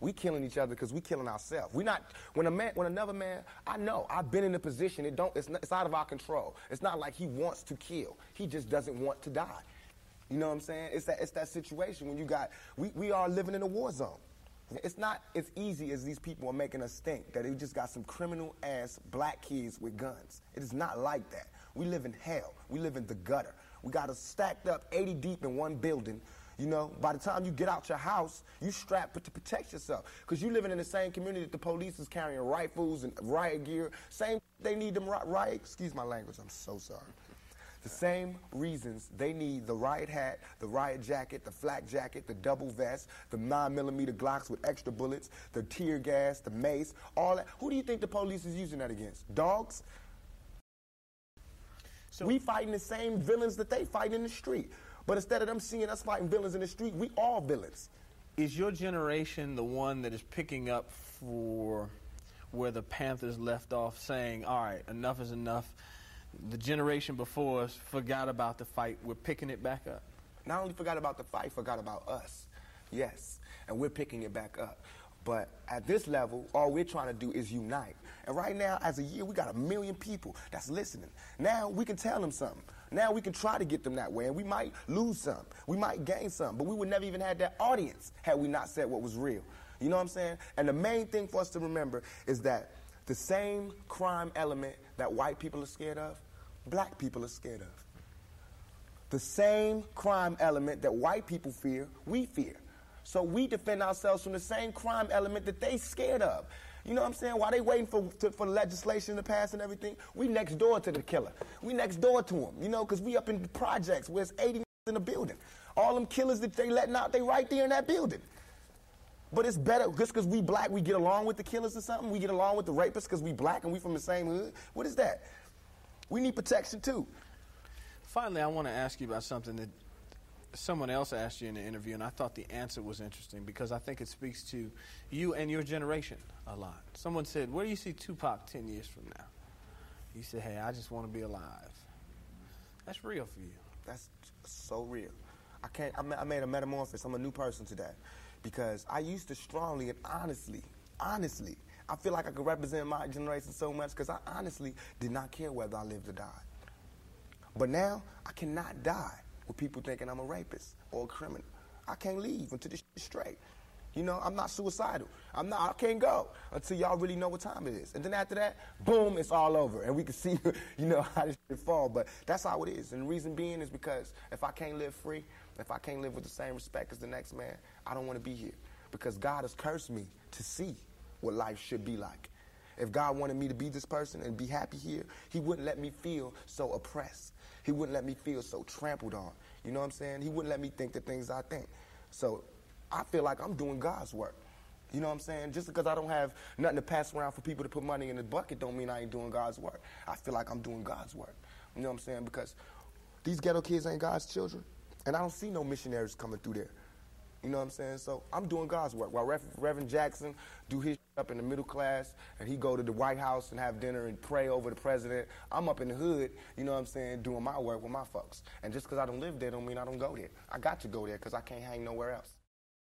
We killing each other because we killing ourselves. We not when a man, when another man, I know I've been in a position. It don't. It's, not, it's out of our control. It's not like he wants to kill. He just doesn't want to die. You know what I'm saying? It's that it's that situation when you got we, we are living in a war zone. It's not as easy as these people are making us think that they just got some criminal ass black kids with guns. It is not like that. We live in hell. We live in the gutter. We got us stacked up 80 deep in one building you know, by the time you get out your house, you strapped to protect yourself. Because you living in the same community that the police is carrying rifles and riot gear. Same, they need them riot, excuse my language, I'm so sorry. The same reasons they need the riot hat, the riot jacket, the flak jacket, the double vest, the 9 millimeter Glocks with extra bullets, the tear gas, the mace, all that. Who do you think the police is using that against? Dogs? So we fighting the same villains that they fight in the street. But instead of them seeing us fighting villains in the street, we all villains. Is your generation the one that is picking up for where the Panthers left off, saying, all right, enough is enough? The generation before us forgot about the fight. We're picking it back up. Not only forgot about the fight, forgot about us. Yes. And we're picking it back up. But at this level, all we're trying to do is unite. And right now, as a year, we got a million people that's listening. Now we can tell them something. Now we can try to get them that way, and we might lose some. We might gain some, but we would never even had that audience had we not said what was real. You know what I'm saying? And the main thing for us to remember is that the same crime element that white people are scared of, black people are scared of. The same crime element that white people fear, we fear. So we defend ourselves from the same crime element that they scared of. You know what I'm saying? While they waiting for, to, for legislation to pass and everything, we next door to the killer. We next door to him, you know, because we up in the projects where it's 80 in the building. All them killers that they letting out, they right there in that building. But it's better just because we black, we get along with the killers or something. We get along with the rapists because we black and we from the same hood. What is that? We need protection too. Finally, I want to ask you about something that someone else asked you in the interview, and I thought the answer was interesting because I think it speaks to you and your generation a lot. Someone said, Where do you see Tupac 10 years from now? You said, Hey, I just want to be alive. That's real for you. That's so real. I can't, I made a metamorphosis. I'm a new person today because I used to strongly and honestly, honestly, I feel like I could represent my generation so much because I honestly did not care whether I lived or died. But now I cannot die with people thinking I'm a rapist or a criminal. I can't leave until this is straight. You know, I'm not suicidal. I'm not. I can't go until y'all really know what time it is. And then after that, boom, it's all over, and we can see, you know, how this shit fall. But that's how it is. And the reason being is because if I can't live free, if I can't live with the same respect as the next man, I don't want to be here. Because God has cursed me to see what life should be like. If God wanted me to be this person and be happy here, He wouldn't let me feel so oppressed. He wouldn't let me feel so trampled on. You know what I'm saying? He wouldn't let me think the things I think. So I feel like I'm doing God's work. You know what I'm saying? Just because I don't have nothing to pass around for people to put money in the bucket don't mean I ain't doing God's work. I feel like I'm doing God's work. You know what I'm saying? Because these ghetto kids ain't God's children. And I don't see no missionaries coming through there. You know what I'm saying? So I'm doing God's work. While Reverend Jackson do his up in the middle class and he go to the White House and have dinner and pray over the president, I'm up in the hood, you know what I'm saying, doing my work with my folks. And just because I don't live there don't mean I don't go there. I got to go there because I can't hang nowhere else.